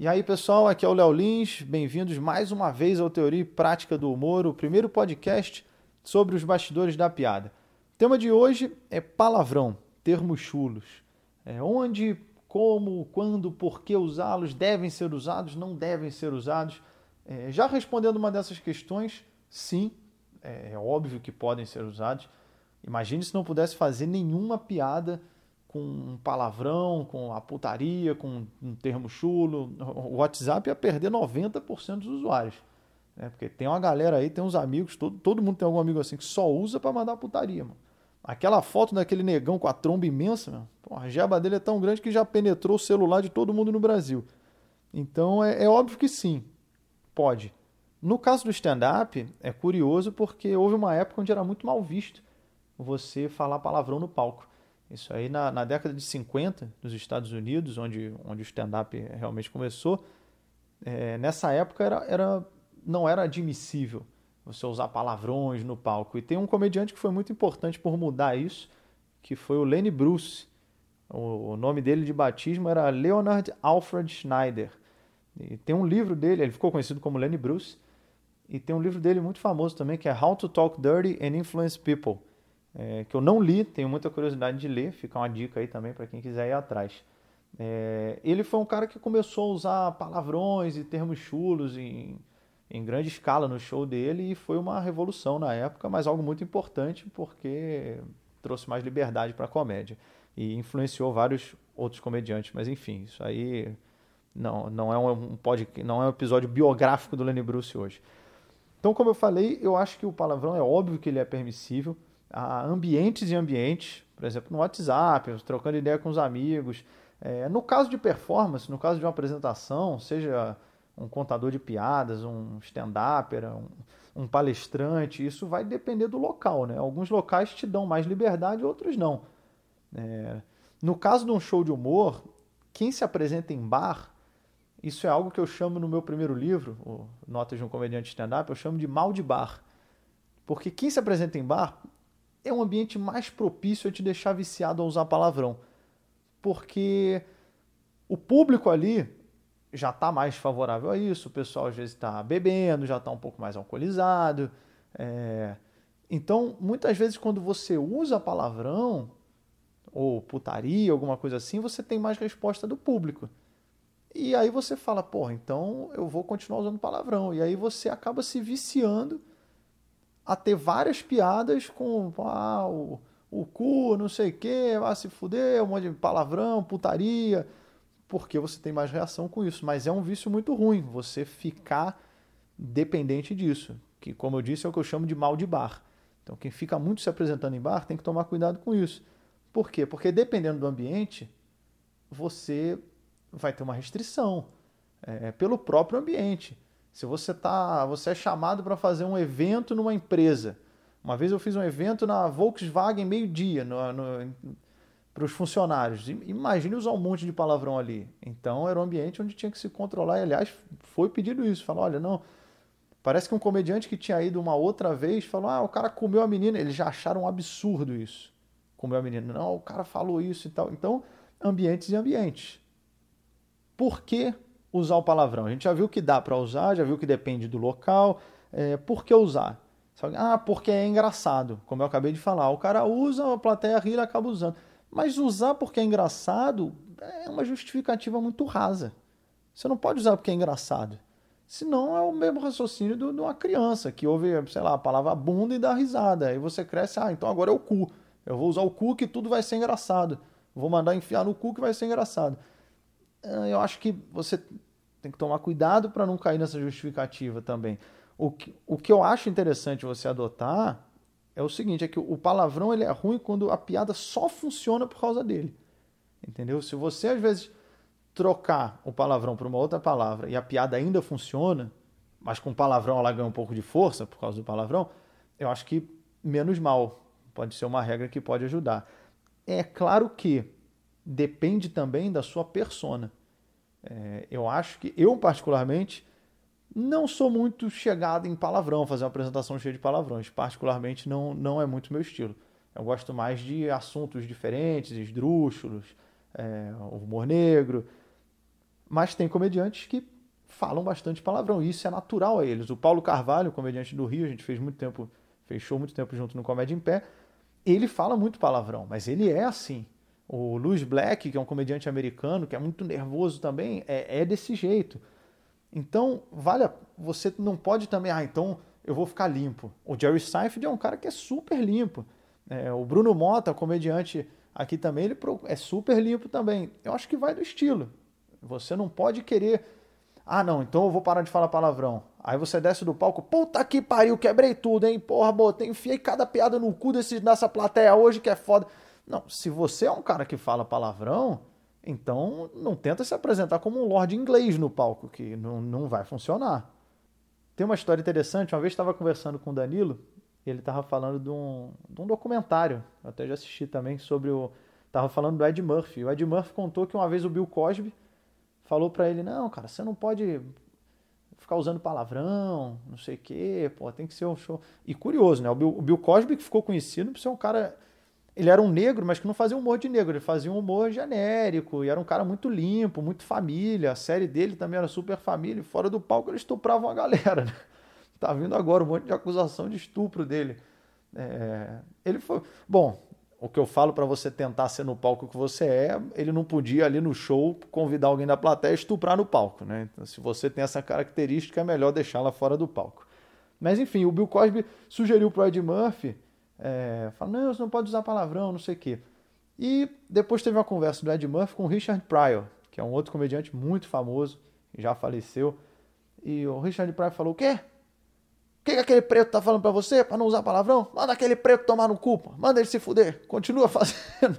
E aí, pessoal, aqui é o Léo Lins. Bem-vindos mais uma vez ao Teoria e Prática do Humor, o primeiro podcast sobre os bastidores da piada. O tema de hoje é palavrão, termos chulos. É onde, como, quando, por que usá-los, devem ser usados, não devem ser usados. É, já respondendo uma dessas questões, sim, é, é óbvio que podem ser usados. Imagine se não pudesse fazer nenhuma piada com um palavrão, com a putaria, com um termo chulo. O WhatsApp ia perder 90% dos usuários. Né? Porque tem uma galera aí, tem uns amigos, todo, todo mundo tem algum amigo assim que só usa para mandar putaria, mano. Aquela foto daquele negão com a tromba imensa, mano, pô, a jeba dele é tão grande que já penetrou o celular de todo mundo no Brasil. Então é, é óbvio que sim, pode. No caso do stand-up, é curioso porque houve uma época onde era muito mal visto você falar palavrão no palco. Isso aí na, na década de 50, nos Estados Unidos, onde, onde o stand-up realmente começou, é, nessa época era, era, não era admissível você usar palavrões no palco. E tem um comediante que foi muito importante por mudar isso, que foi o Lenny Bruce. O, o nome dele de batismo era Leonard Alfred Schneider. E tem um livro dele, ele ficou conhecido como Lenny Bruce, e tem um livro dele muito famoso também, que é How to Talk Dirty and Influence People é, que eu não li, tenho muita curiosidade de ler, fica uma dica aí também para quem quiser ir atrás. É, ele foi um cara que começou a usar palavrões e termos chulos em, em grande escala no show dele e foi uma revolução na época, mas algo muito importante porque trouxe mais liberdade para a comédia e influenciou vários outros comediantes. Mas enfim, isso aí não, não, é um, pod, não é um episódio biográfico do Lenny Bruce hoje. Então, como eu falei, eu acho que o palavrão é óbvio que ele é permissível a ambientes e ambientes, por exemplo, no WhatsApp, trocando ideia com os amigos. É, no caso de performance, no caso de uma apresentação, seja um contador de piadas, um stand-upper, um, um, palestrante, isso vai depender do local. Né? Alguns locais te dão mais liberdade, outros não. É, no caso de um show de humor, quem se apresenta em bar, isso é algo que eu chamo no meu primeiro livro, Notas de um Comediante Stand-Up, eu chamo de mal de bar. Porque quem se apresenta em bar é um ambiente mais propício a te deixar viciado a usar palavrão. Porque o público ali já está mais favorável a isso, o pessoal às vezes está bebendo, já está um pouco mais alcoolizado. É... Então, muitas vezes, quando você usa palavrão, ou putaria, alguma coisa assim, você tem mais resposta do público. E aí você fala, porra, então eu vou continuar usando palavrão. E aí você acaba se viciando a ter várias piadas com ah, o, o cu, não sei o quê, vai se fuder, um monte de palavrão, putaria, porque você tem mais reação com isso. Mas é um vício muito ruim você ficar dependente disso, que, como eu disse, é o que eu chamo de mal de bar. Então, quem fica muito se apresentando em bar tem que tomar cuidado com isso. Por quê? Porque dependendo do ambiente, você vai ter uma restrição é, pelo próprio ambiente. Se você tá, você é chamado para fazer um evento numa empresa. Uma vez eu fiz um evento na Volkswagen meio-dia para os funcionários. Imagine usar um monte de palavrão ali. Então era um ambiente onde tinha que se controlar. E, aliás, foi pedido isso. Falou, olha, não. Parece que um comediante que tinha ido uma outra vez falou: ah, o cara comeu a menina. Eles já acharam um absurdo isso. Comeu a menina. Não, o cara falou isso e tal. Então, ambientes e ambientes. Por que usar o palavrão. A gente já viu que dá para usar, já viu que depende do local. É, por que usar? Ah, porque é engraçado, como eu acabei de falar. O cara usa, a plateia ri, ele acaba usando. Mas usar porque é engraçado é uma justificativa muito rasa. Você não pode usar porque é engraçado. Senão é o mesmo raciocínio de uma criança que ouve, sei lá, a palavra bunda e dá risada. Aí você cresce, ah, então agora é o cu. Eu vou usar o cu que tudo vai ser engraçado. Vou mandar enfiar no cu que vai ser engraçado. Ah, eu acho que você tem que tomar cuidado para não cair nessa justificativa também. O que, o que eu acho interessante você adotar é o seguinte, é que o palavrão ele é ruim quando a piada só funciona por causa dele. Entendeu? Se você às vezes trocar o palavrão por uma outra palavra e a piada ainda funciona, mas com o palavrão ela ganha um pouco de força por causa do palavrão, eu acho que menos mal. Pode ser uma regra que pode ajudar. É claro que depende também da sua persona. É, eu acho que, eu particularmente, não sou muito chegado em palavrão, fazer uma apresentação cheia de palavrões. Particularmente, não, não é muito meu estilo. Eu gosto mais de assuntos diferentes, esdrúxulos, é, humor negro. Mas tem comediantes que falam bastante palavrão, e isso é natural a eles. O Paulo Carvalho, comediante do Rio, a gente fez muito tempo, fechou muito tempo junto no Comédia em Pé, ele fala muito palavrão, mas ele é assim. O Louis Black, que é um comediante americano, que é muito nervoso também, é, é desse jeito. Então, vale, a, você não pode também, ah, então eu vou ficar limpo. O Jerry Seinfeld é um cara que é super limpo. É, o Bruno Mota, comediante aqui também, ele é super limpo também. Eu acho que vai do estilo. Você não pode querer, ah, não, então eu vou parar de falar palavrão. Aí você desce do palco, puta que pariu, quebrei tudo, hein? Porra, botei, enfiei cada piada no cu desse, dessa plateia hoje que é foda. Não, se você é um cara que fala palavrão, então não tenta se apresentar como um lord inglês no palco, que não, não vai funcionar. Tem uma história interessante, uma vez estava conversando com o Danilo, ele estava falando de um, de um documentário, eu até já assisti também, sobre o... Tava falando do Ed Murphy. O Ed Murphy contou que uma vez o Bill Cosby falou para ele, não, cara, você não pode ficar usando palavrão, não sei o quê, pô, tem que ser um show. E curioso, né? O Bill, o Bill Cosby que ficou conhecido por ser um cara. Ele era um negro, mas que não fazia humor de negro, ele fazia um humor genérico, e era um cara muito limpo, muito família. A série dele também era super família, fora do palco ele estuprava uma galera, né? Tá vindo agora um monte de acusação de estupro dele. É, ele foi. Bom, o que eu falo para você tentar ser no palco que você é, ele não podia ali no show convidar alguém da plateia e estuprar no palco, né? Então, se você tem essa característica, é melhor deixá-la fora do palco. Mas enfim, o Bill Cosby sugeriu pro Ed Murphy, é, falou, não, você não pode usar palavrão, não sei o quê. E depois teve uma conversa do Ed Murphy com o Richard Pryor, que é um outro comediante muito famoso, já faleceu. E o Richard Pryor falou, o quê? O que, que aquele preto tá falando para você? Para não usar palavrão? Manda aquele preto tomar no cu, manda ele se fuder. Continua fazendo.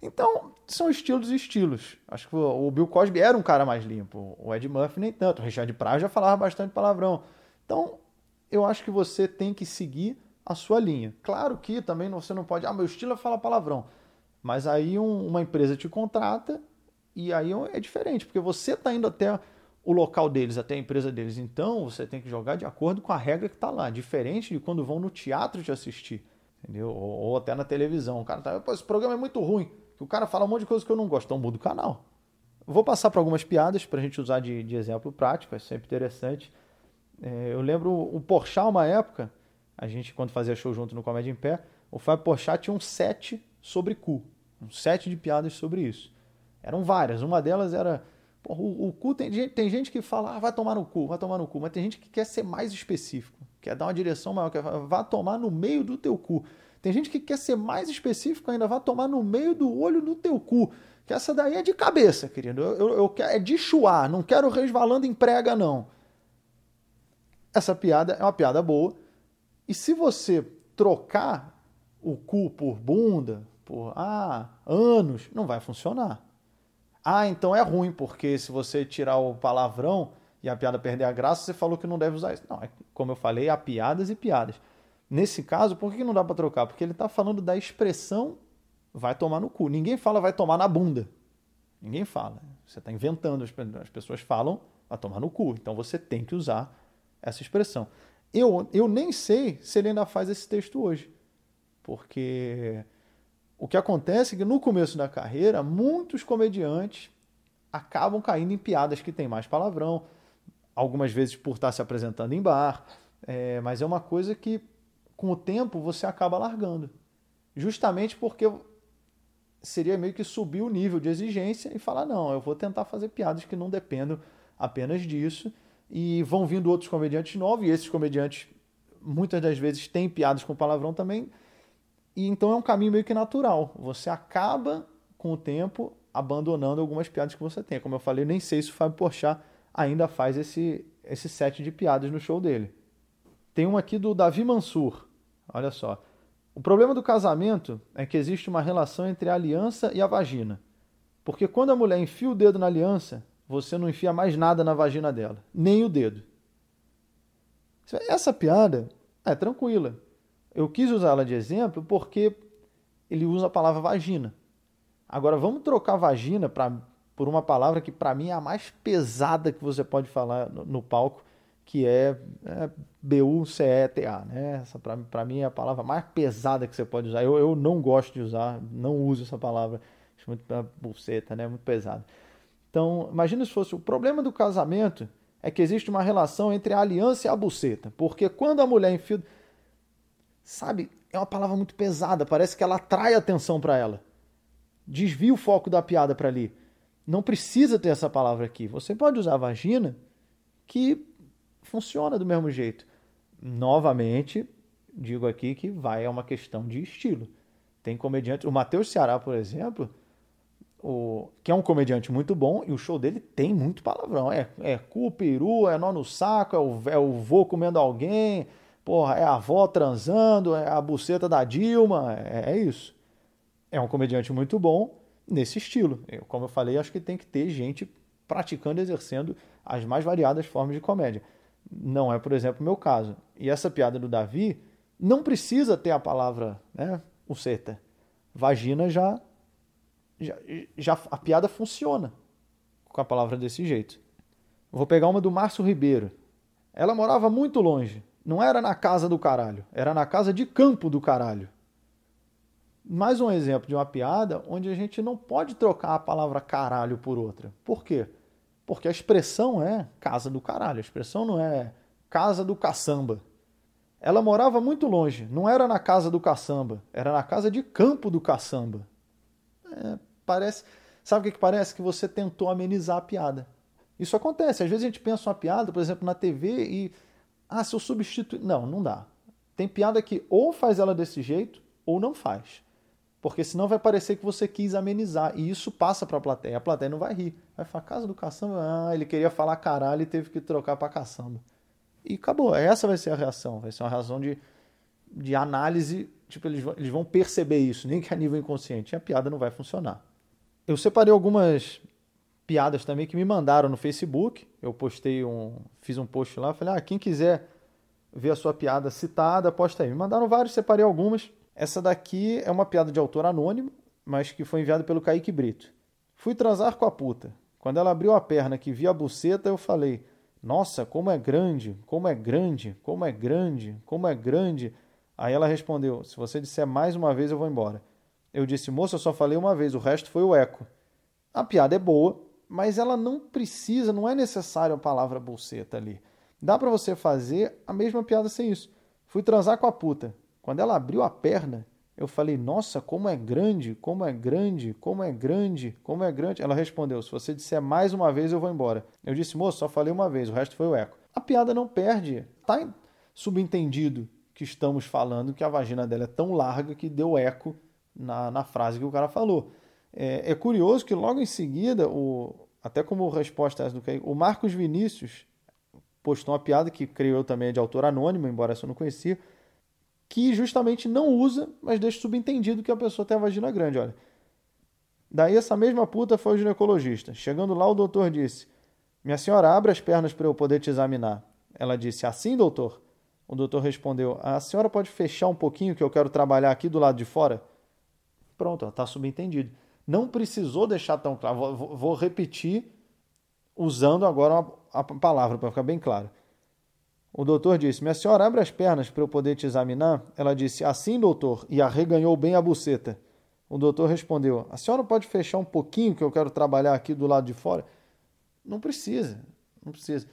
Então, são estilos e estilos. Acho que o Bill Cosby era um cara mais limpo. O Ed Murphy nem tanto. O Richard Pryor já falava bastante palavrão. Então, eu acho que você tem que seguir a sua linha. Claro que também você não pode, ah, meu estilo é falar palavrão. Mas aí um, uma empresa te contrata e aí é diferente, porque você está indo até o local deles, até a empresa deles. Então você tem que jogar de acordo com a regra que está lá, diferente de quando vão no teatro te assistir, entendeu? Ou, ou até na televisão. O cara tá, pô, esse programa é muito ruim, que o cara fala um monte de coisa que eu não gosto, então muda o canal. Vou passar para algumas piadas para a gente usar de, de, exemplo prático, é sempre interessante. É, eu lembro o Porchat, uma época, a gente quando fazia show junto no Comédia em Pé, o Fábio Porchat tinha um set sobre cu, um set de piadas sobre isso. Eram várias, uma delas era Porra, o, o, cu tem gente, tem gente que fala, ah, vai tomar no cu, vai tomar no cu, mas tem gente que quer ser mais específico, quer dar uma direção maior, quer vá tomar no meio do teu cu. Tem gente que quer ser mais específico ainda, vai tomar no meio do olho do teu cu. Que essa daí é de cabeça, querido. Eu, eu, eu quero, é de chuar, não quero resvalando em prega, não. Essa piada é uma piada boa. E se você trocar o cu por bunda, por ah, anos, não vai funcionar. Ah, então é ruim, porque se você tirar o palavrão e a piada perder a graça, você falou que não deve usar isso. Não, é, como eu falei, há piadas e piadas. Nesse caso, por que não dá para trocar? Porque ele está falando da expressão vai tomar no cu. Ninguém fala vai tomar na bunda. Ninguém fala. Você está inventando. As pessoas falam vai tomar no cu. Então você tem que usar essa expressão. Eu, eu nem sei se ele ainda faz esse texto hoje. Porque o que acontece é que no começo da carreira, muitos comediantes acabam caindo em piadas que têm mais palavrão, algumas vezes por estar se apresentando em bar, é, mas é uma coisa que com o tempo você acaba largando. Justamente porque seria meio que subir o nível de exigência e falar: não, eu vou tentar fazer piadas que não dependam apenas disso. E vão vindo outros comediantes novos, e esses comediantes muitas das vezes têm piadas com palavrão também, e então é um caminho meio que natural. Você acaba, com o tempo, abandonando algumas piadas que você tem. Como eu falei, nem sei se o Fábio Porchat ainda faz esse, esse set de piadas no show dele. Tem uma aqui do Davi Mansur. Olha só. O problema do casamento é que existe uma relação entre a aliança e a vagina. Porque quando a mulher enfia o dedo na aliança, você não enfia mais nada na vagina dela, nem o dedo. Essa piada é tranquila. Eu quis usar ela de exemplo porque ele usa a palavra vagina. Agora vamos trocar vagina pra, por uma palavra que para mim é a mais pesada que você pode falar no, no palco, que é, é B-U-C-E-T-A. Né? Essa para mim é a palavra mais pesada que você pode usar. Eu, eu não gosto de usar, não uso essa palavra. Acho muito buceta, né? Muito pesado. Então, imagina se fosse o problema do casamento é que existe uma relação entre a aliança e a buceta. Porque quando a mulher enfia. Sabe, é uma palavra muito pesada, parece que ela atrai atenção para ela. Desvia o foco da piada para ali. Não precisa ter essa palavra aqui. Você pode usar vagina, que funciona do mesmo jeito. Novamente, digo aqui que vai é uma questão de estilo. Tem comediante, o Matheus Ceará, por exemplo, o, que é um comediante muito bom, e o show dele tem muito palavrão. É, é cu, peru, é nó no saco, é o, é o vô comendo alguém, porra, é a avó transando, é a buceta da Dilma, é, é isso. É um comediante muito bom nesse estilo. Eu, como eu falei, acho que tem que ter gente praticando e exercendo as mais variadas formas de comédia. Não é, por exemplo, o meu caso. E essa piada do Davi não precisa ter a palavra, né, o seta. Vagina já, já, já a piada funciona com a palavra desse jeito. Vou pegar uma do Márcio Ribeiro. Ela morava muito longe. Não era na casa do caralho, era na casa de campo do caralho. Mais um exemplo de uma piada onde a gente não pode trocar a palavra caralho por outra. Por quê? Porque a expressão é casa do caralho, a expressão não é casa do caçamba. Ela morava muito longe, não era na casa do caçamba, era na casa de campo do caçamba. É, parece. Sabe o que, que parece? Que você tentou amenizar a piada. Isso acontece. Às vezes a gente pensa uma piada, por exemplo, na TV e. Ah, se eu substituir. Não, não dá. Tem piada que ou faz ela desse jeito ou não faz. Porque senão vai parecer que você quis amenizar. E isso passa para a plateia. A plateia não vai rir. Vai falar, casa do caçamba, ah, ele queria falar caralho e teve que trocar para caçamba. E acabou. Essa vai ser a reação. Vai ser uma reação de, de análise. Tipo, eles vão, eles vão perceber isso, nem que a nível inconsciente. E a piada não vai funcionar. Eu separei algumas piadas também que me mandaram no Facebook. Eu postei um. Fiz um post lá. Falei, ah, quem quiser ver a sua piada citada, posta aí. Me mandaram vários, separei algumas. Essa daqui é uma piada de autor anônimo, mas que foi enviada pelo Kaique Brito. Fui transar com a puta. Quando ela abriu a perna que vi a buceta, eu falei: Nossa, como é grande, como é grande, como é grande, como é grande. Aí ela respondeu: Se você disser mais uma vez, eu vou embora. Eu disse: Moça, eu só falei uma vez, o resto foi o eco. A piada é boa, mas ela não precisa, não é necessário a palavra buceta ali. Dá para você fazer a mesma piada sem isso. Fui transar com a puta. Quando ela abriu a perna, eu falei: Nossa, como é grande, como é grande, como é grande, como é grande. Ela respondeu: Se você disser mais uma vez, eu vou embora. Eu disse: Moço, só falei uma vez, o resto foi o eco. A piada não perde. Tá subentendido que estamos falando que a vagina dela é tão larga que deu eco na, na frase que o cara falou. É, é curioso que logo em seguida, o, até como resposta do que o Marcos Vinícius postou uma piada que creio eu também é de autor anônimo, embora essa eu não conhecia que justamente não usa, mas deixa subentendido que a pessoa tem a vagina grande, olha. Daí essa mesma puta foi o ginecologista. Chegando lá, o doutor disse: Minha senhora, abre as pernas para eu poder te examinar. Ela disse: Assim, doutor? O doutor respondeu: A senhora pode fechar um pouquinho que eu quero trabalhar aqui do lado de fora? Pronto, está subentendido. Não precisou deixar tão claro. Vou, vou repetir usando agora a palavra para ficar bem claro. O doutor disse: Minha senhora, abre as pernas para eu poder te examinar. Ela disse: Assim, doutor, e arreganhou bem a buceta. O doutor respondeu: A senhora pode fechar um pouquinho que eu quero trabalhar aqui do lado de fora? Não precisa, não precisa.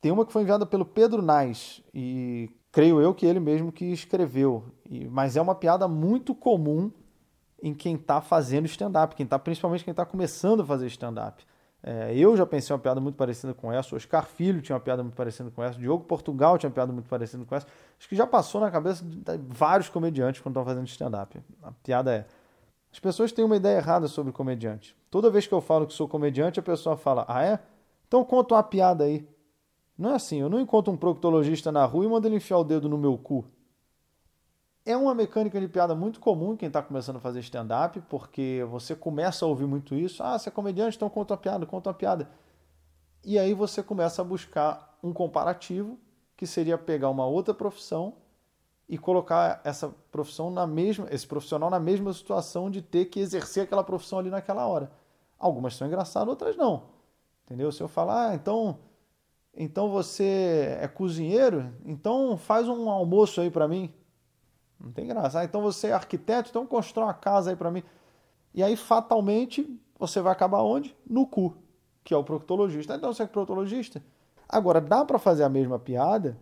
Tem uma que foi enviada pelo Pedro Nais, e creio eu que ele mesmo que escreveu. Mas é uma piada muito comum em quem está fazendo stand-up, quem tá, principalmente quem está começando a fazer stand-up. É, eu já pensei uma piada muito parecida com essa, o Oscar Filho tinha uma piada muito parecida com essa, o Diogo Portugal tinha uma piada muito parecida com essa. Acho que já passou na cabeça de vários comediantes quando estão fazendo stand-up. A piada é: as pessoas têm uma ideia errada sobre comediante. Toda vez que eu falo que sou comediante, a pessoa fala: Ah, é? Então conta uma piada aí. Não é assim, eu não encontro um proctologista na rua e mando ele enfiar o dedo no meu cu é uma mecânica de piada muito comum quem está começando a fazer stand-up, porque você começa a ouvir muito isso. Ah, você é comediante, então conta uma piada, conta uma piada. E aí você começa a buscar um comparativo, que seria pegar uma outra profissão e colocar essa profissão na mesma, esse profissional na mesma situação de ter que exercer aquela profissão ali naquela hora. Algumas são engraçadas, outras não. Entendeu? Se eu falar, ah, então, então você é cozinheiro, então faz um almoço aí para mim. Não tem graça. Ah, então você é arquiteto, então constrói uma casa aí para mim. E aí, fatalmente, você vai acabar onde? No cu. que é o proctologista. Então você é proctologista. Agora, dá para fazer a mesma piada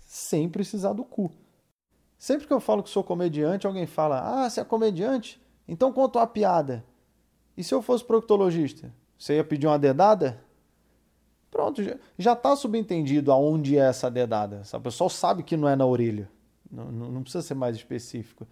sem precisar do cu. Sempre que eu falo que sou comediante, alguém fala: Ah, você é comediante? Então conta uma piada. E se eu fosse proctologista? Você ia pedir uma dedada? Pronto, já está subentendido aonde é essa dedada. O pessoal sabe que não é na orelha. Não, não, precisa ser mais específico.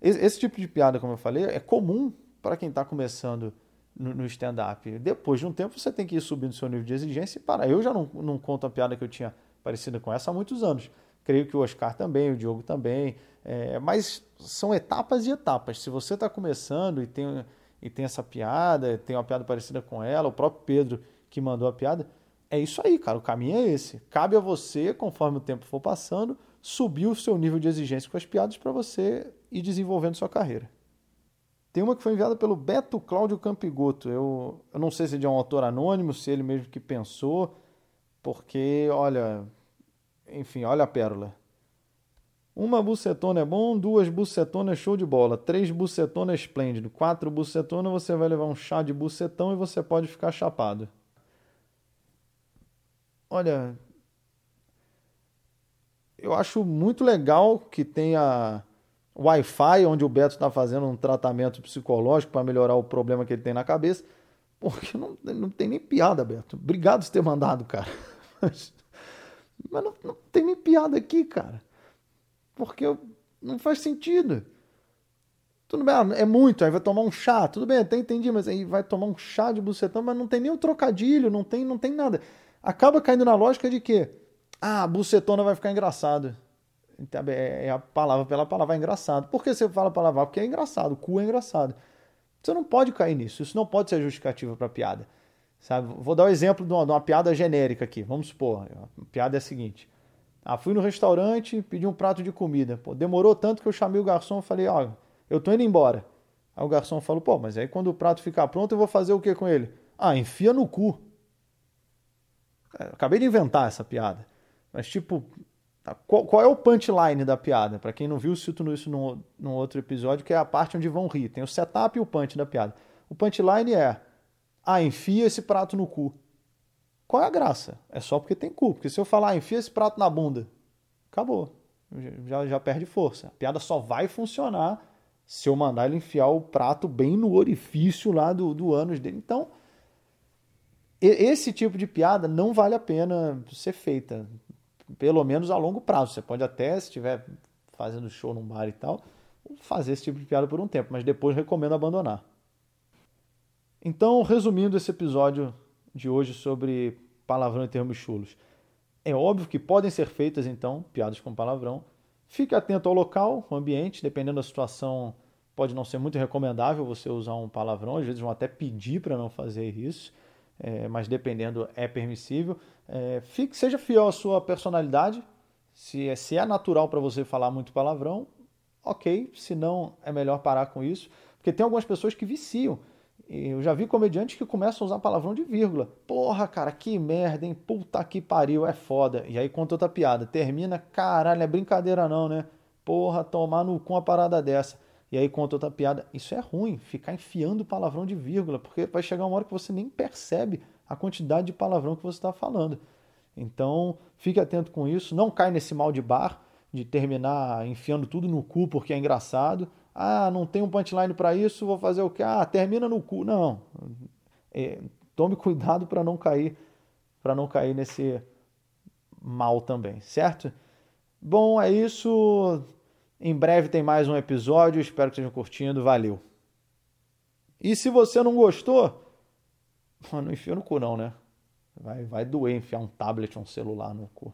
Esse, esse, tipo de piada, como eu falei, é comum para quem está começando no, no stand-up. Depois de um tempo, você tem que ir subindo seu nível de exigência e parar. Eu já não, não conto a piada que eu tinha parecida com essa há muitos anos. Creio que o Oscar também, o Diogo também. É, mas são etapas e etapas. Se você está começando e tem, e tem essa piada, tem uma piada parecida com ela, o próprio Pedro que mandou a piada, é isso aí, cara. O caminho é esse. Cabe a você, conforme o tempo for passando, subir o seu nível de exigência com as piadas para você ir desenvolvendo sua carreira. Tem uma que foi enviada pelo Beto Cláudio Campigoto. Eu, eu não sei se é de um autor anônimo, se ele mesmo que pensou, porque, olha, enfim, olha a pérola. Uma bucetona é bom, duas bucetonas é show de bola, três bucetonas é esplêndido, quatro bucetonas você vai levar um chá de bucetão e você pode ficar chapado. Olha, eu acho muito legal que tenha Wi-Fi, onde o Beto está fazendo um tratamento psicológico para melhorar o problema que ele tem na cabeça. Porque não, não tem nem piada, Beto. Obrigado por ter mandado, cara. Mas, mas não, não, tem nem piada aqui, cara. Porque eu, não faz sentido. Tudo bem, é muito, aí vai tomar um chá. Tudo bem, até entendi, mas aí vai tomar um chá de bucetão, mas não tem nem o trocadilho, não tem, não tem nada. Acaba caindo na lógica de que, ah, bucetona vai ficar engraçado. Então, é, é a palavra pela palavra, é engraçado. Por que você fala palavra? Porque é engraçado, cu é engraçado. Você não pode cair nisso, isso não pode ser justificativa para piada. Sabe? Vou dar o um exemplo de uma, de uma, piada genérica aqui. Vamos supor, a piada é a seguinte. Ah, fui no restaurante, pedi um prato de comida. Pô, demorou tanto que eu chamei o garçom e falei, ó, oh, eu tô indo embora. Aí o garçom falou, pô, mas aí quando o prato ficar pronto eu vou fazer o que com ele? Ah, enfia no cu. É, acabei de inventar essa piada. Mas tipo, Tá? Qual, qual, é o punchline da piada? Para quem não viu, cito isso num, num outro episódio, que é a parte onde vão rir. Tem o setup e o punch da piada. O punchline é: ah, enfia esse prato no cu. Qual é a graça? É só porque tem cu. Porque se eu falar, ah, enfia esse prato na bunda, acabou. Já, já perde força. A piada só vai funcionar se eu mandar ele enfiar o prato bem no orifício lá do, do ânus dele. Então, esse tipo de piada não vale a pena ser feita pelo menos a longo prazo. Você pode até, se estiver fazendo show num bar e tal, fazer esse tipo de piada por um tempo, mas depois recomendo abandonar. Então, resumindo esse episódio de hoje sobre palavrão e termos chulos. É óbvio que podem ser feitas, então, piadas com palavrão. Fique atento ao local, ao ambiente, dependendo da situação, pode não ser muito recomendável você usar um palavrão, às vezes vão até pedir para não fazer isso é, mas dependendo é permissível. É, fique, seja fiel à sua personalidade. Se é, se é natural para você falar muito palavrão, ok. Se não, é melhor parar com isso. Porque tem algumas pessoas que viciam. Eu já vi comediantes que começam a usar palavrão de vírgula. Porra, cara, que merda, hein? Puta que pariu, é foda. E aí conta outra piada. Termina, caralho, é brincadeira não, né? Porra, tomar no com a parada dessa e aí conta outra piada. Isso é ruim, ficar enfiando palavrão de vírgula, porque vai chegar uma hora que você nem percebe a quantidade de palavrão que você está falando. Então, fique atento com isso, não cai nesse mal de bar, de terminar enfiando tudo no cu porque é engraçado. Ah, não tem um punchline para isso, vou fazer o quê? Ah, termina no cu. Não. É, tome cuidado para não cair para não cair nesse mal também, certo? Bom, é isso. Em breve tem mais um episódio, espero que estejam curtindo, valeu. E se você não gostou, não enfia no cu não, né? Vai, vai doer enfiar um tablet, um celular no cu.